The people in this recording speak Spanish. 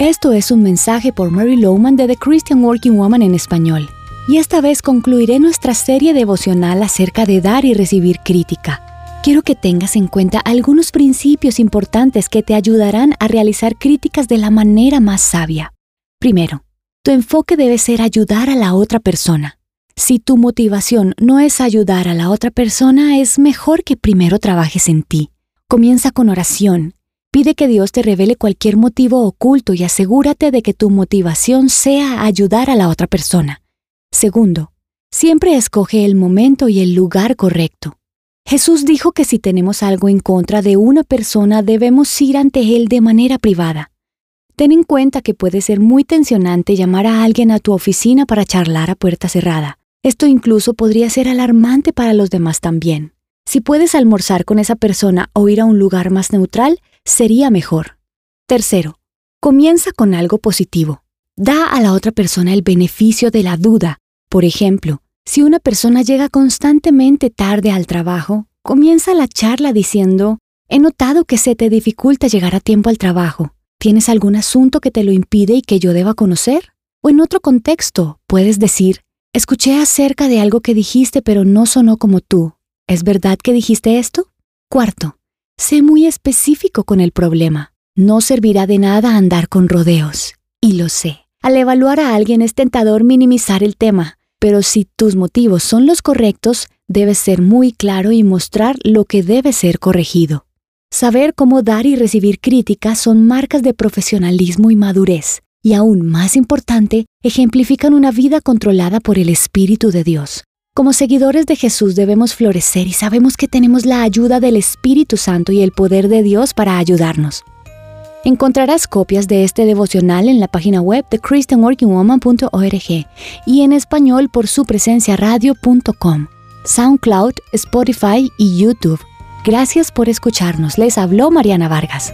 Esto es un mensaje por Mary Lowman de The Christian Working Woman en español. Y esta vez concluiré nuestra serie devocional acerca de dar y recibir crítica. Quiero que tengas en cuenta algunos principios importantes que te ayudarán a realizar críticas de la manera más sabia. Primero, tu enfoque debe ser ayudar a la otra persona. Si tu motivación no es ayudar a la otra persona, es mejor que primero trabajes en ti. Comienza con oración Que Dios te revele cualquier motivo oculto y asegúrate de que tu motivación sea ayudar a la otra persona. Segundo, siempre escoge el momento y el lugar correcto. Jesús dijo que si tenemos algo en contra de una persona debemos ir ante él de manera privada. Ten en cuenta que puede ser muy tensionante llamar a alguien a tu oficina para charlar a puerta cerrada. Esto incluso podría ser alarmante para los demás también. Si puedes almorzar con esa persona o ir a un lugar más neutral, sería mejor. Tercero, comienza con algo positivo. Da a la otra persona el beneficio de la duda. Por ejemplo, si una persona llega constantemente tarde al trabajo, comienza la charla diciendo, he notado que se te dificulta llegar a tiempo al trabajo. ¿Tienes algún asunto que te lo impide y que yo deba conocer? O en otro contexto, puedes decir, escuché acerca de algo que dijiste pero no sonó como tú. ¿Es verdad que dijiste esto? Cuarto, sé muy específico con el problema. No servirá de nada andar con rodeos. Y lo sé. Al evaluar a alguien es tentador minimizar el tema, pero si tus motivos son los correctos, debes ser muy claro y mostrar lo que debe ser corregido. Saber cómo dar y recibir críticas son marcas de profesionalismo y madurez, y aún más importante, ejemplifican una vida controlada por el Espíritu de Dios. Como seguidores de Jesús debemos florecer y sabemos que tenemos la ayuda del Espíritu Santo y el poder de Dios para ayudarnos. Encontrarás copias de este devocional en la página web de christianworkingwoman.org y en español por su presencia radio.com, SoundCloud, Spotify y YouTube. Gracias por escucharnos. Les habló Mariana Vargas.